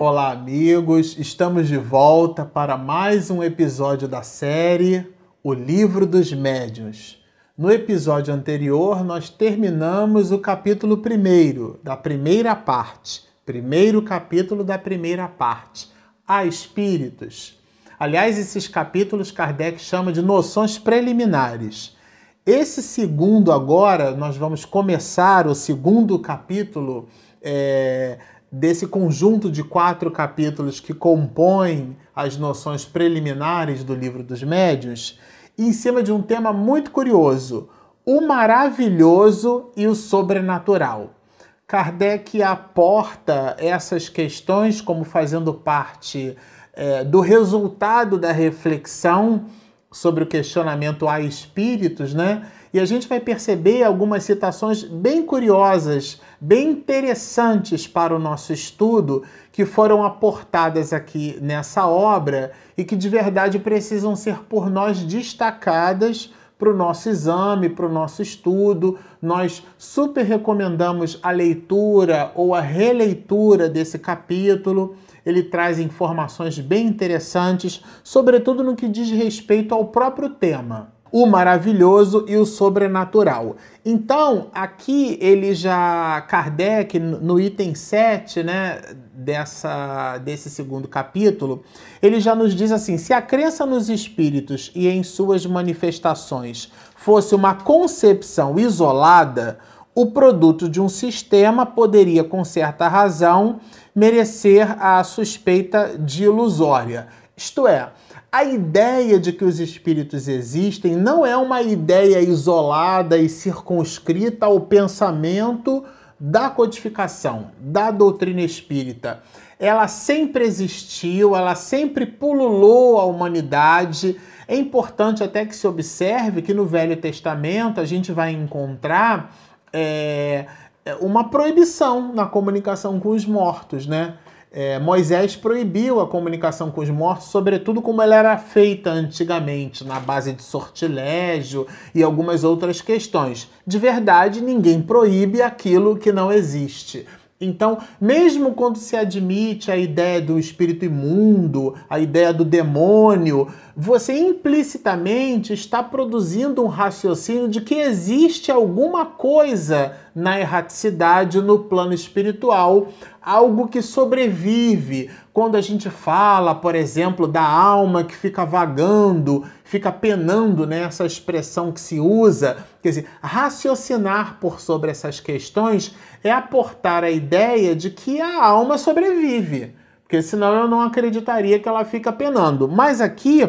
Olá, amigos! Estamos de volta para mais um episódio da série O Livro dos Médiuns. No episódio anterior, nós terminamos o capítulo primeiro, da primeira parte. Primeiro capítulo da primeira parte. A Espíritos. Aliás, esses capítulos Kardec chama de noções preliminares. Esse segundo, agora, nós vamos começar o segundo capítulo. É, desse conjunto de quatro capítulos que compõem as noções preliminares do livro dos médiuns, em cima de um tema muito curioso: o maravilhoso e o sobrenatural. Kardec aporta essas questões como fazendo parte é, do resultado da reflexão sobre o questionamento a espíritos, né? E a gente vai perceber algumas citações bem curiosas, bem interessantes para o nosso estudo, que foram aportadas aqui nessa obra e que de verdade precisam ser por nós destacadas para o nosso exame, para o nosso estudo. Nós super recomendamos a leitura ou a releitura desse capítulo. Ele traz informações bem interessantes, sobretudo no que diz respeito ao próprio tema o maravilhoso e o sobrenatural. Então, aqui ele já, Kardec, no item 7, né, dessa, desse segundo capítulo, ele já nos diz assim: se a crença nos espíritos e em suas manifestações fosse uma concepção isolada, o produto de um sistema poderia, com certa razão, merecer a suspeita de ilusória. Isto é, a ideia de que os espíritos existem não é uma ideia isolada e circunscrita ao pensamento da codificação, da doutrina espírita. Ela sempre existiu, ela sempre pululou a humanidade. É importante até que se observe que no Velho Testamento a gente vai encontrar é, uma proibição na comunicação com os mortos, né? É, Moisés proibiu a comunicação com os mortos, sobretudo como ela era feita antigamente, na base de sortilégio e algumas outras questões. De verdade, ninguém proíbe aquilo que não existe. Então, mesmo quando se admite a ideia do espírito imundo, a ideia do demônio, você implicitamente está produzindo um raciocínio de que existe alguma coisa na erraticidade no plano espiritual, algo que sobrevive. Quando a gente fala, por exemplo, da alma que fica vagando, fica penando, né? Essa expressão que se usa, quer dizer, raciocinar por sobre essas questões é aportar a ideia de que a alma sobrevive porque senão eu não acreditaria que ela fica penando. Mas aqui,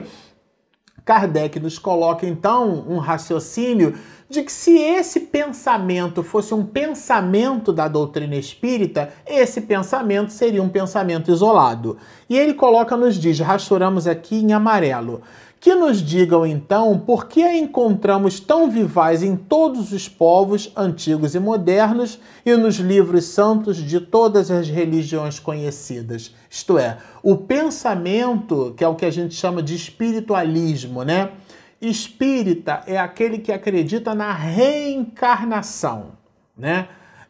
Kardec nos coloca então um raciocínio de que se esse pensamento fosse um pensamento da doutrina espírita, esse pensamento seria um pensamento isolado. E ele coloca, nos diz, rasturamos aqui em amarelo. Que nos digam então por que a encontramos tão vivaz em todos os povos, antigos e modernos, e nos livros santos de todas as religiões conhecidas. Isto é, o pensamento, que é o que a gente chama de espiritualismo, né? Espírita é aquele que acredita na reencarnação, né?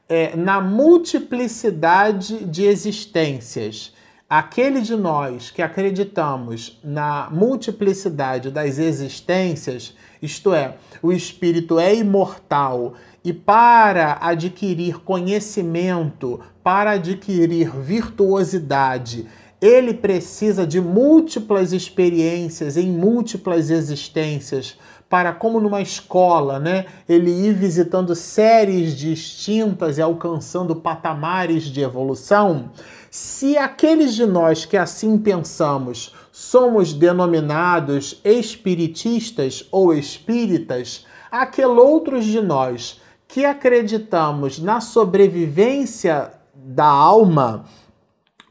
É, na multiplicidade de existências aquele de nós que acreditamos na multiplicidade das existências, isto é, o espírito é imortal e para adquirir conhecimento, para adquirir virtuosidade, ele precisa de múltiplas experiências em múltiplas existências para como numa escola, né, ele ir visitando séries distintas e alcançando patamares de evolução. Se aqueles de nós que assim pensamos somos denominados espiritistas ou espíritas, aqueles outros de nós que acreditamos na sobrevivência da alma,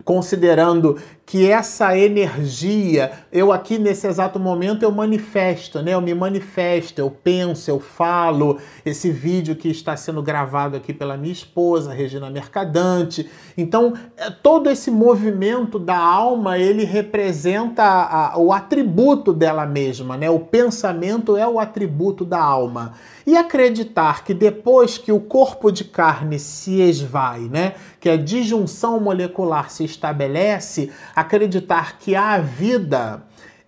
considerando que essa energia, eu aqui nesse exato momento eu manifesto, né? Eu me manifesto, eu penso, eu falo. Esse vídeo que está sendo gravado aqui pela minha esposa, Regina Mercadante. Então, é, todo esse movimento da alma, ele representa a, o atributo dela mesma, né? O pensamento é o atributo da alma. E acreditar que depois que o corpo de carne se esvai, né, que a disjunção molecular se estabelece, acreditar que há vida,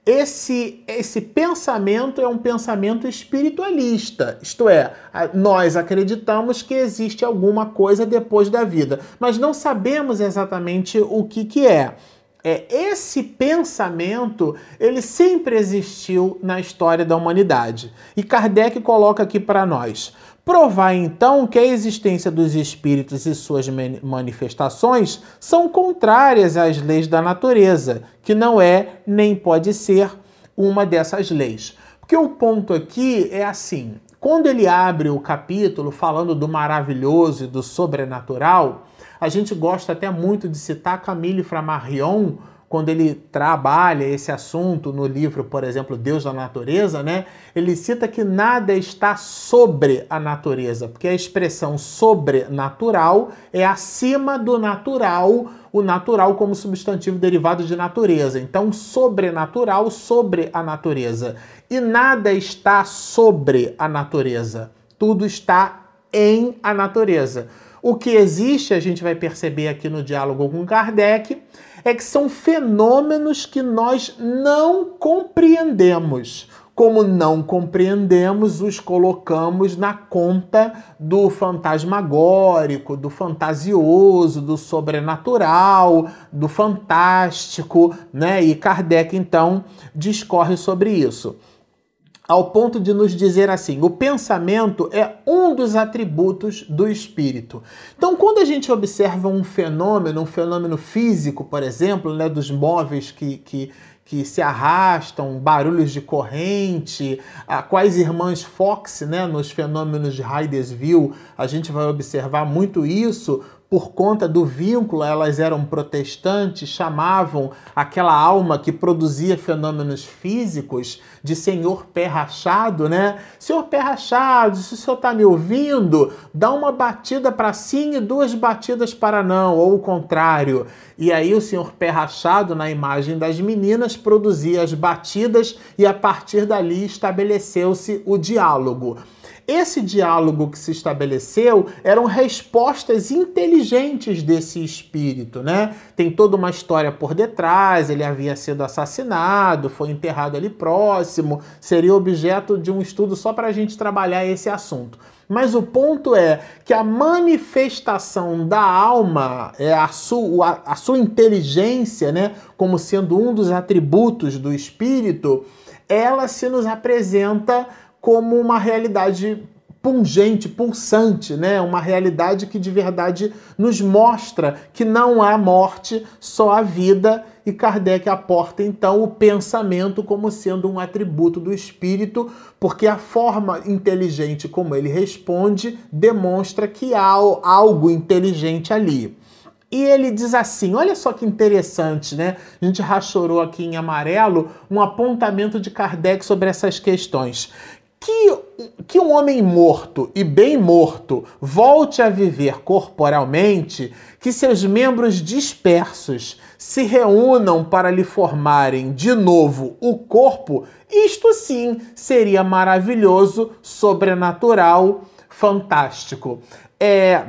esse, esse pensamento é um pensamento espiritualista, isto é, nós acreditamos que existe alguma coisa depois da vida, mas não sabemos exatamente o que, que é é, esse pensamento ele sempre existiu na história da humanidade. E Kardec coloca aqui para nós: provar então que a existência dos espíritos e suas manifestações são contrárias às leis da natureza, que não é nem pode ser uma dessas leis. Porque o ponto aqui é assim: quando ele abre o capítulo falando do maravilhoso e do sobrenatural, a gente gosta até muito de citar Camille Flammarion quando ele trabalha esse assunto no livro, por exemplo, Deus da Natureza, né? Ele cita que nada está sobre a natureza, porque a expressão sobrenatural é acima do natural, o natural como substantivo derivado de natureza. Então, sobrenatural sobre a natureza. E nada está sobre a natureza. Tudo está em a natureza. O que existe, a gente vai perceber aqui no diálogo com Kardec, é que são fenômenos que nós não compreendemos. Como não compreendemos, os colocamos na conta do fantasmagórico, do fantasioso, do sobrenatural, do fantástico, né? E Kardec então discorre sobre isso ao ponto de nos dizer assim: o pensamento é um dos atributos do espírito. Então, quando a gente observa um fenômeno, um fenômeno físico, por exemplo, né, dos móveis que, que, que se arrastam, barulhos de corrente, quais irmãs Fox, né, nos fenômenos de Hydesville, a gente vai observar muito isso, por conta do vínculo, elas eram protestantes, chamavam aquela alma que produzia fenômenos físicos de senhor pé rachado, né? Senhor pé rachado, se o senhor está me ouvindo, dá uma batida para sim e duas batidas para não, ou o contrário. E aí o senhor pé rachado, na imagem das meninas, produzia as batidas e a partir dali estabeleceu-se o diálogo. Esse diálogo que se estabeleceu eram respostas inteligentes desse espírito, né? Tem toda uma história por detrás, ele havia sido assassinado, foi enterrado ali próximo, seria objeto de um estudo só para a gente trabalhar esse assunto. Mas o ponto é que a manifestação da alma, é a, sua, a sua inteligência, né, como sendo um dos atributos do espírito, ela se nos apresenta como uma realidade pungente, pulsante, né? Uma realidade que de verdade nos mostra que não há morte, só a vida. E Kardec aporta então o pensamento como sendo um atributo do espírito, porque a forma inteligente como ele responde demonstra que há algo inteligente ali. E ele diz assim: olha só que interessante, né? A gente rachorou aqui em amarelo um apontamento de Kardec sobre essas questões que, que um homem morto e bem morto volte a viver corporalmente, que seus membros dispersos se reúnam para lhe formarem de novo o corpo, isto sim seria maravilhoso, sobrenatural, fantástico. É,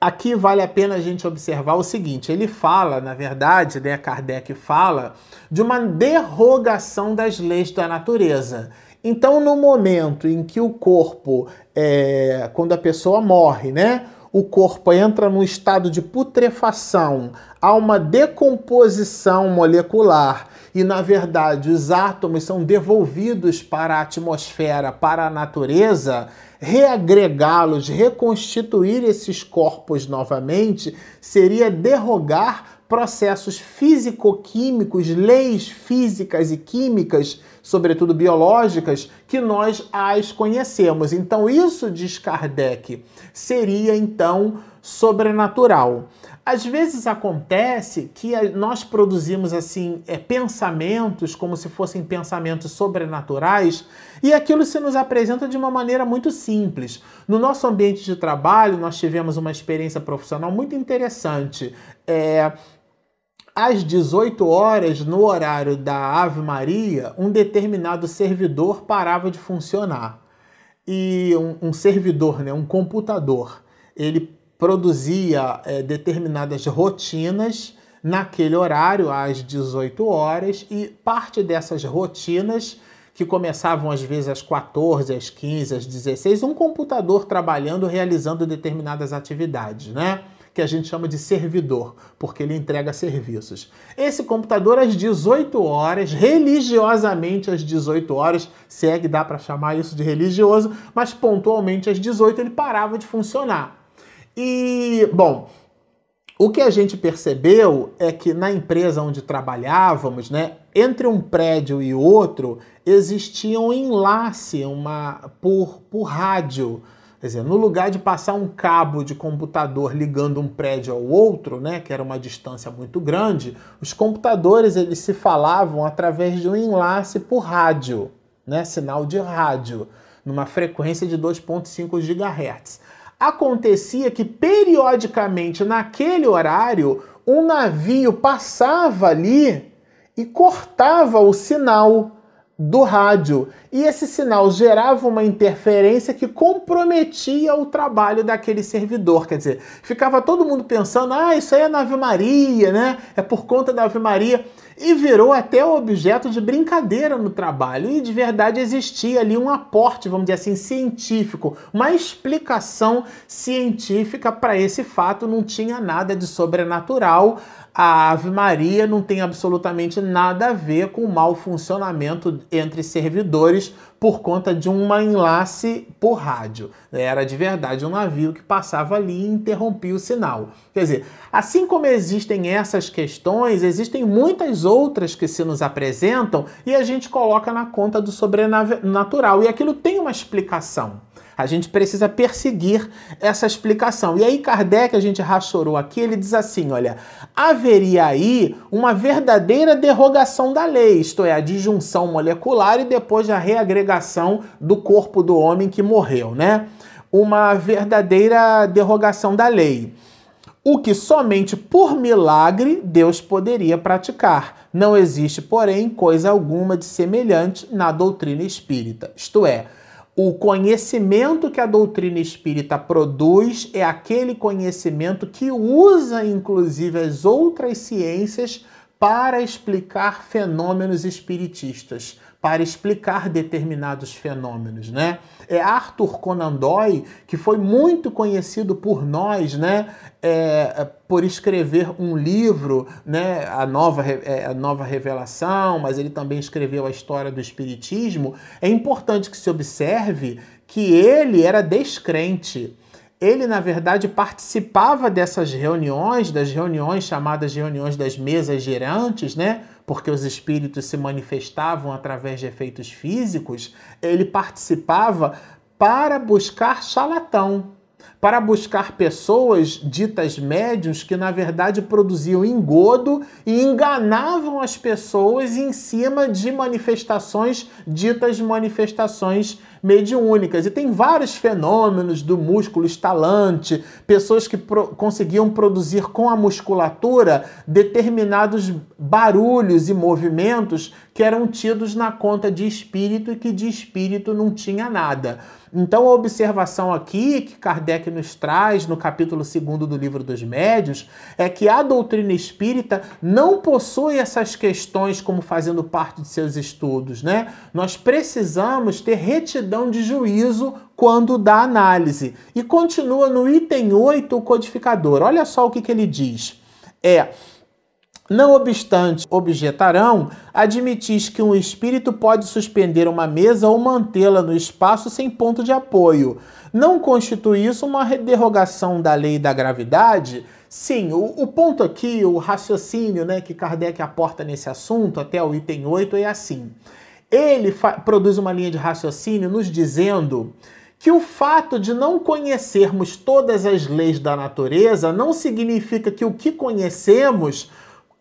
aqui vale a pena a gente observar o seguinte: ele fala, na verdade, né, Kardec fala de uma derrogação das leis da natureza. Então, no momento em que o corpo, é, quando a pessoa morre, né? O corpo entra num estado de putrefação, há uma decomposição molecular e, na verdade, os átomos são devolvidos para a atmosfera, para a natureza, reagregá-los, reconstituir esses corpos novamente, seria derrogar processos físico-químicos, leis físicas e químicas, sobretudo biológicas, que nós as conhecemos. Então, isso, diz Kardec, seria então sobrenatural. Às vezes acontece que nós produzimos assim é, pensamentos como se fossem pensamentos sobrenaturais e aquilo se nos apresenta de uma maneira muito simples. No nosso ambiente de trabalho, nós tivemos uma experiência profissional muito interessante. É, às 18 horas, no horário da Ave Maria, um determinado servidor parava de funcionar. E um, um servidor, né, um computador, ele produzia é, determinadas rotinas naquele horário, às 18 horas, e parte dessas rotinas, que começavam às vezes às 14, às 15, às 16, um computador trabalhando, realizando determinadas atividades, né? Que a gente chama de servidor, porque ele entrega serviços. Esse computador, às 18 horas, religiosamente às 18 horas, segue, dá para chamar isso de religioso, mas pontualmente às 18 ele parava de funcionar. E, bom, o que a gente percebeu é que na empresa onde trabalhávamos, né, entre um prédio e outro, existia um enlace uma, por, por rádio. Quer dizer, no lugar de passar um cabo de computador ligando um prédio ao outro, né, que era uma distância muito grande, os computadores eles se falavam através de um enlace por rádio, né, sinal de rádio, numa frequência de 2.5 GHz acontecia que periodicamente naquele horário um navio passava ali e cortava o sinal do rádio. E esse sinal gerava uma interferência que comprometia o trabalho daquele servidor. Quer dizer, ficava todo mundo pensando: ah, isso aí é na Ave Maria, né? É por conta da Ave Maria e virou até objeto de brincadeira no trabalho. E de verdade existia ali um aporte, vamos dizer assim, científico, uma explicação científica para esse fato, não tinha nada de sobrenatural. A Ave Maria não tem absolutamente nada a ver com o mau funcionamento entre servidores por conta de um enlace por rádio. Era de verdade um navio que passava ali e interrompia o sinal. Quer dizer, assim como existem essas questões, existem muitas outras que se nos apresentam e a gente coloca na conta do sobrenatural. E aquilo tem uma explicação. A gente precisa perseguir essa explicação. E aí, Kardec, a gente rachorou aqui, ele diz assim: olha, haveria aí uma verdadeira derrogação da lei, isto é, a disjunção molecular e depois a reagregação do corpo do homem que morreu, né? Uma verdadeira derrogação da lei. O que somente por milagre Deus poderia praticar. Não existe, porém, coisa alguma de semelhante na doutrina espírita. Isto é, o conhecimento que a doutrina espírita produz é aquele conhecimento que usa, inclusive, as outras ciências para explicar fenômenos espiritistas para explicar determinados fenômenos, né? É Arthur Conan Doyle, que foi muito conhecido por nós, né? É, por escrever um livro, né? A nova, é, a nova Revelação, mas ele também escreveu a história do Espiritismo. É importante que se observe que ele era descrente ele, na verdade, participava dessas reuniões, das reuniões chamadas reuniões das mesas girantes, né? Porque os espíritos se manifestavam através de efeitos físicos. Ele participava para buscar charlatão, para buscar pessoas ditas médios que na verdade produziam engodo e enganavam as pessoas em cima de manifestações ditas manifestações mediúnicas. E tem vários fenômenos do músculo estalante, pessoas que pro conseguiam produzir com a musculatura determinados barulhos e movimentos que eram tidos na conta de espírito e que de espírito não tinha nada. Então, a observação aqui que Kardec nos traz no capítulo 2 do Livro dos Médios é que a doutrina espírita não possui essas questões como fazendo parte de seus estudos, né? Nós precisamos ter retidão de juízo quando dá análise. E continua no item 8 o codificador. Olha só o que, que ele diz. É Não obstante, objetarão, admitis que um espírito pode suspender uma mesa ou mantê-la no espaço sem ponto de apoio. Não constitui isso uma derrogação da lei da gravidade? Sim, o, o ponto aqui, o raciocínio né, que Kardec aporta nesse assunto, até o item 8, é assim. Ele produz uma linha de raciocínio nos dizendo que o fato de não conhecermos todas as leis da natureza não significa que o que conhecemos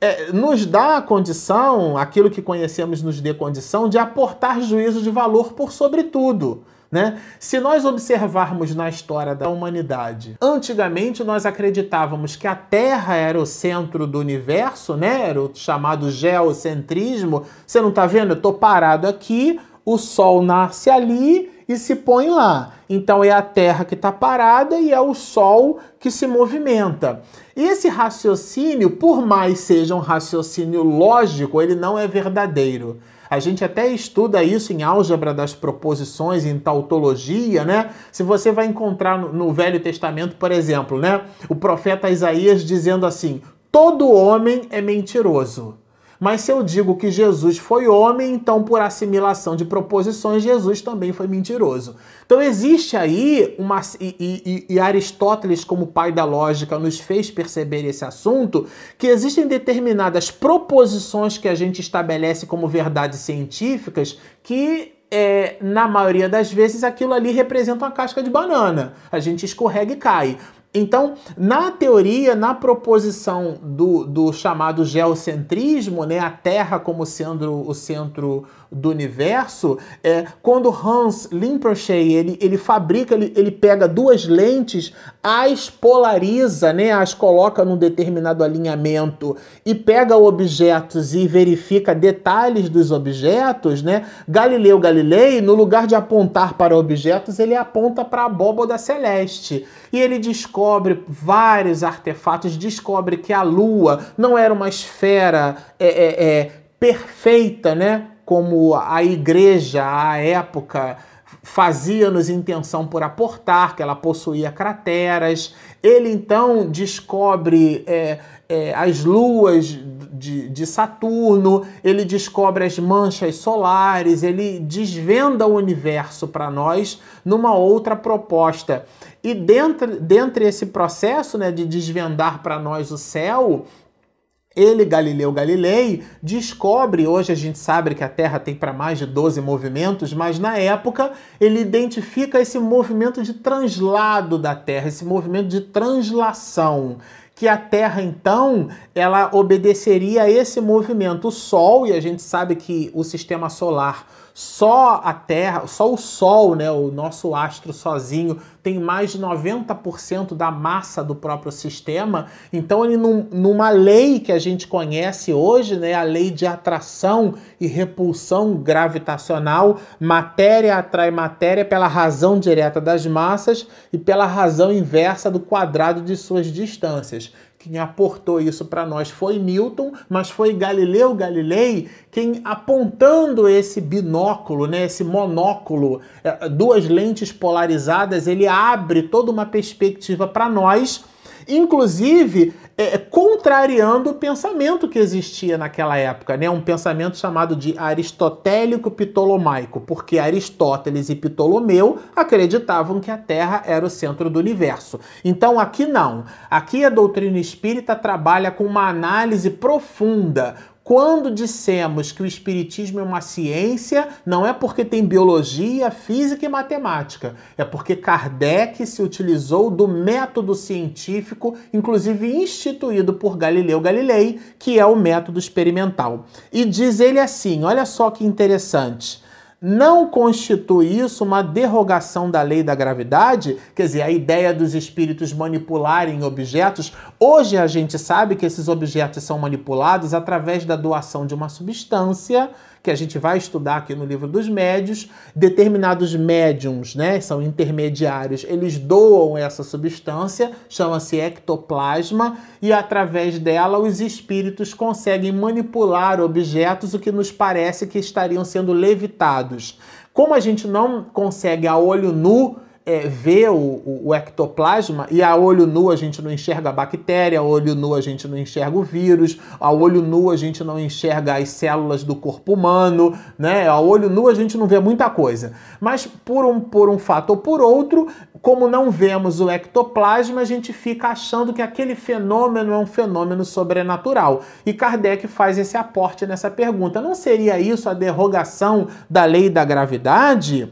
é, nos dá a condição, aquilo que conhecemos nos dê condição, de aportar juízo de valor por sobre tudo. Né? Se nós observarmos na história da humanidade, antigamente nós acreditávamos que a Terra era o centro do universo, né? era o chamado geocentrismo. Você não está vendo? Eu estou parado aqui, o Sol nasce ali e se põe lá. Então é a Terra que está parada e é o Sol que se movimenta. Esse raciocínio, por mais seja um raciocínio lógico, ele não é verdadeiro. A gente até estuda isso em álgebra das proposições, em tautologia, né? Se você vai encontrar no Velho Testamento, por exemplo, né? O profeta Isaías dizendo assim: todo homem é mentiroso. Mas se eu digo que Jesus foi homem, então por assimilação de proposições, Jesus também foi mentiroso. Então existe aí uma. E, e, e, Aristóteles, como pai da lógica, nos fez perceber esse assunto, que existem determinadas proposições que a gente estabelece como verdades científicas que é, na maioria das vezes aquilo ali representa uma casca de banana. A gente escorrega e cai. Então, na teoria, na proposição do, do chamado geocentrismo, né, a Terra como sendo o centro do universo, é, quando Hans Lippershey ele, ele fabrica, ele, ele pega duas lentes, as polariza, né, as coloca num determinado alinhamento e pega objetos e verifica detalhes dos objetos, né? Galileu Galilei, no lugar de apontar para objetos, ele aponta para a abóboda celeste e ele descobre vários artefatos, descobre que a Lua não era uma esfera é, é, é perfeita, né? como a igreja à época fazia-nos intenção por aportar, que ela possuía crateras. Ele então descobre é, é, as luas de, de, Saturno, ele descobre as manchas solares, ele desvenda o universo para nós numa outra proposta. E dentro, dentro desse processo né, de desvendar para nós o céu, ele, Galileu Galilei, descobre, hoje a gente sabe que a Terra tem para mais de 12 movimentos, mas na época ele identifica esse movimento de translado da Terra, esse movimento de translação que a Terra então ela obedeceria a esse movimento. O Sol, e a gente sabe que o sistema solar só a Terra, só o Sol, né, o nosso astro sozinho, tem mais de 90% da massa do próprio sistema. Então, ele num, numa lei que a gente conhece hoje, né, a lei de atração e repulsão gravitacional, matéria atrai matéria pela razão direta das massas e pela razão inversa do quadrado de suas distâncias. Quem aportou isso para nós foi Newton, mas foi Galileu Galilei quem, apontando esse binóculo, né, esse monóculo, é, duas lentes polarizadas, ele abre toda uma perspectiva para nós. Inclusive é, contrariando o pensamento que existia naquela época, né? um pensamento chamado de aristotélico ptolomaico, porque Aristóteles e Ptolomeu acreditavam que a Terra era o centro do universo. Então aqui não. Aqui a doutrina espírita trabalha com uma análise profunda, quando dissemos que o Espiritismo é uma ciência, não é porque tem biologia, física e matemática, é porque Kardec se utilizou do método científico, inclusive instituído por Galileu Galilei, que é o método experimental. E diz ele assim: olha só que interessante não constitui isso uma derrogação da lei da gravidade? Quer dizer, a ideia dos espíritos manipularem objetos. Hoje a gente sabe que esses objetos são manipulados através da doação de uma substância que a gente vai estudar aqui no livro dos médios, determinados médiums, né, são intermediários, eles doam essa substância, chama-se ectoplasma, e através dela os espíritos conseguem manipular objetos, o que nos parece que estariam sendo levitados. Como a gente não consegue a olho nu é, vê o, o, o, ectoplasma e a olho nu a gente não enxerga a bactéria, a olho nu a gente não enxerga o vírus, a olho nu a gente não enxerga as células do corpo humano, né? A olho nu a gente não vê muita coisa. Mas por um, por um fato ou por outro, como não vemos o ectoplasma, a gente fica achando que aquele fenômeno é um fenômeno sobrenatural. E Kardec faz esse aporte nessa pergunta. Não seria isso a derrogação da lei da gravidade?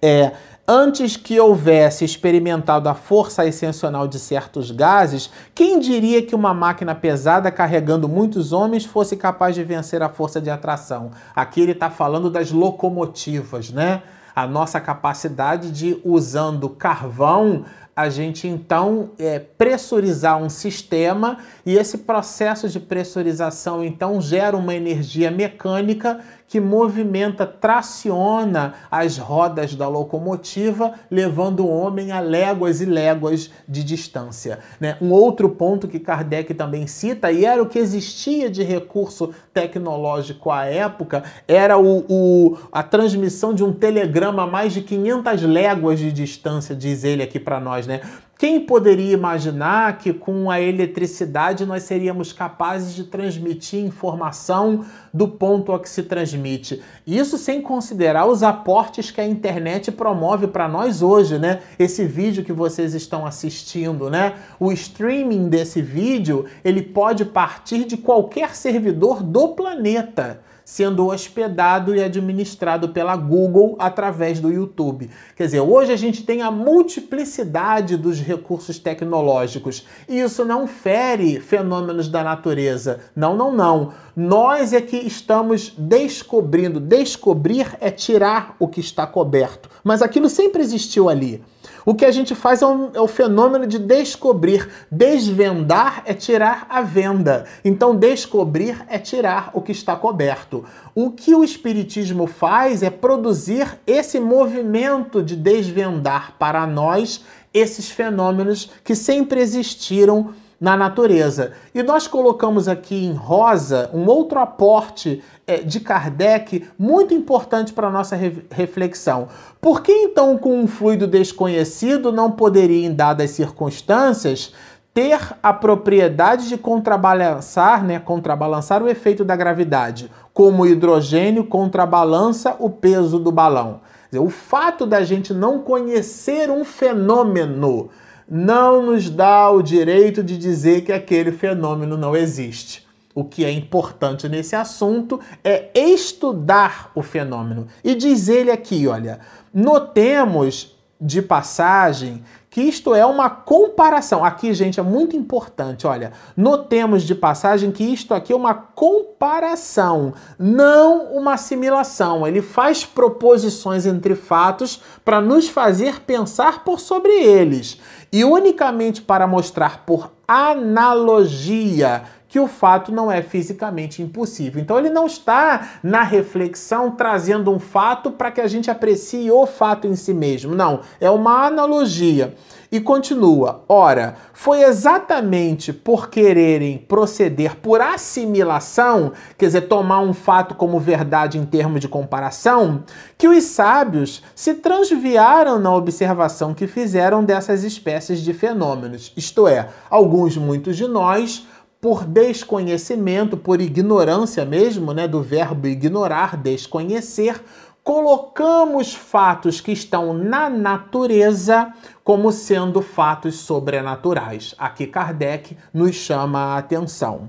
É, Antes que houvesse experimentado a força ascensional de certos gases, quem diria que uma máquina pesada carregando muitos homens fosse capaz de vencer a força de atração? Aqui ele está falando das locomotivas, né? A nossa capacidade de, usando carvão, a gente então é, pressurizar um sistema e esse processo de pressurização então gera uma energia mecânica que movimenta, traciona as rodas da locomotiva, levando o homem a léguas e léguas de distância. Né? Um outro ponto que Kardec também cita, e era o que existia de recurso tecnológico à época, era o, o a transmissão de um telegrama a mais de 500 léguas de distância, diz ele aqui para nós. Né? Quem poderia imaginar que com a eletricidade nós seríamos capazes de transmitir informação do ponto a que se transmite? Isso sem considerar os aportes que a internet promove para nós hoje, né? Esse vídeo que vocês estão assistindo, né? O streaming desse vídeo, ele pode partir de qualquer servidor do planeta sendo hospedado e administrado pela Google através do YouTube. Quer dizer, hoje a gente tem a multiplicidade dos recursos tecnológicos e isso não fere fenômenos da natureza. Não, não, não. Nós é que estamos descobrindo. Descobrir é tirar o que está coberto. Mas aquilo sempre existiu ali. O que a gente faz é, um, é, o fenômeno de descobrir. Desvendar é tirar a venda. Então, descobrir é tirar o que está coberto. O que o Espiritismo faz é produzir esse movimento de desvendar para nós esses fenômenos que sempre existiram na natureza. E nós colocamos aqui em rosa um outro aporte é, de Kardec muito importante para a nossa re reflexão. Por que então, com um fluido desconhecido, não poderia, em dadas circunstâncias, ter a propriedade de contrabalançar, né, contrabalançar o efeito da gravidade, como o hidrogênio contrabalança o peso do balão? o fato da gente não conhecer um fenômeno não nos dá o direito de dizer que aquele fenômeno não existe. O que é importante nesse assunto é estudar o fenômeno. E diz ele aqui, olha, notemos de passagem que isto é uma comparação. Aqui, gente, é muito importante, olha, notemos de passagem que isto aqui é uma comparação, não uma assimilação. Ele faz proposições entre fatos para nos fazer pensar por sobre eles e unicamente para mostrar por analogia que o fato não é fisicamente impossível. Então ele não está na reflexão trazendo um fato para que a gente aprecie o fato em si mesmo. Não, é uma analogia. E continua: ora, foi exatamente por quererem proceder por assimilação, quer dizer, tomar um fato como verdade em termos de comparação, que os sábios se transviaram na observação que fizeram dessas espécies de fenômenos. Isto é, alguns, muitos de nós, por desconhecimento, por ignorância mesmo, né, do verbo ignorar, desconhecer, colocamos fatos que estão na natureza como sendo fatos sobrenaturais. Aqui Kardec nos chama a atenção.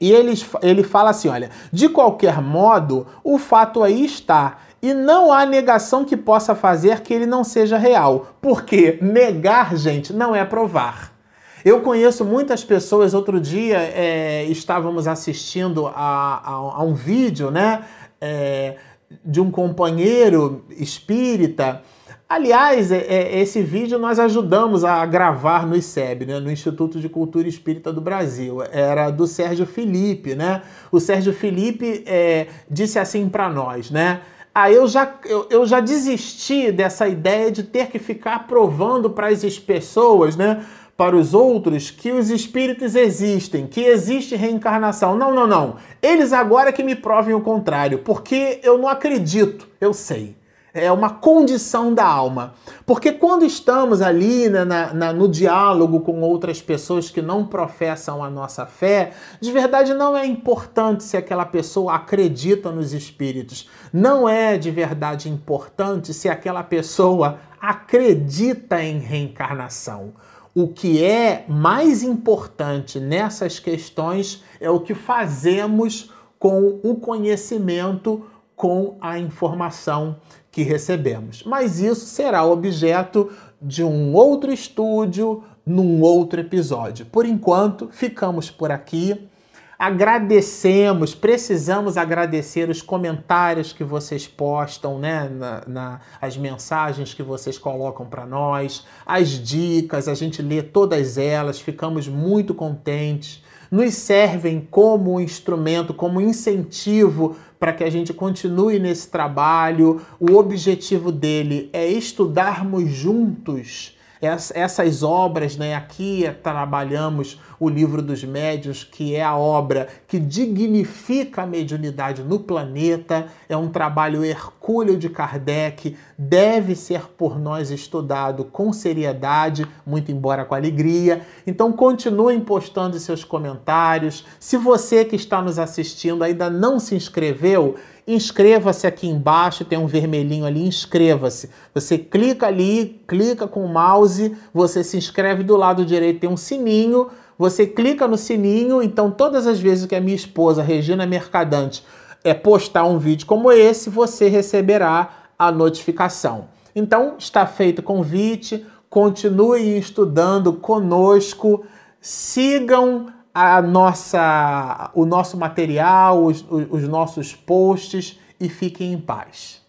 E ele, ele fala assim: olha, de qualquer modo, o fato aí está. E não há negação que possa fazer que ele não seja real. Porque negar, gente, não é provar. Eu conheço muitas pessoas. Outro dia é, estávamos assistindo a, a, a, um vídeo, né? É, de um companheiro espírita. Aliás, é, é, esse vídeo nós ajudamos a gravar no ICEB, né, no Instituto de Cultura Espírita do Brasil. Era do Sérgio Felipe, né? O Sérgio Felipe é, disse assim para nós, né? Ah, eu já, eu, eu já desisti dessa ideia de ter que ficar provando para as pessoas, né? Para os outros que os espíritos existem, que existe reencarnação. Não, não, não. Eles agora que me provem o contrário, porque eu não acredito, eu sei. é uma condição da alma. Porque quando estamos ali né, na, na, no diálogo com outras pessoas que não professam a nossa fé, de verdade não é importante se aquela pessoa acredita nos espíritos. Não é de verdade importante se aquela pessoa acredita em reencarnação. O que é mais importante nessas questões é o que fazemos com o conhecimento, com a informação que recebemos. Mas isso será objeto de um outro estúdio, num outro episódio. Por enquanto, ficamos por aqui. Agradecemos, precisamos agradecer os comentários que vocês postam, né? Na, na as mensagens que vocês colocam para nós, as dicas, a gente lê todas elas, ficamos muito contentes. Nos servem como instrumento, como incentivo para que a gente continue nesse trabalho. O objetivo dele é estudarmos juntos essas obras, né? Aqui trabalhamos o livro dos médios, que é a obra que dignifica a mediunidade no planeta, é um trabalho hercúleo de Kardec, deve ser por nós estudado com seriedade, muito embora com alegria. Então continuem postando seus comentários. Se você que está nos assistindo ainda não se inscreveu, inscreva-se aqui embaixo, tem um vermelhinho ali, inscreva-se. Você clica ali, clica com o mouse, você se inscreve do lado direito, tem um sininho, você clica no sininho, então todas as vezes que a minha esposa, Regina Mercadante, é postar um vídeo como esse, você receberá a notificação. Então, está feito o convite, continue estudando conosco, sigam a nossa, o nosso material, os, os nossos posts e fiquem em paz.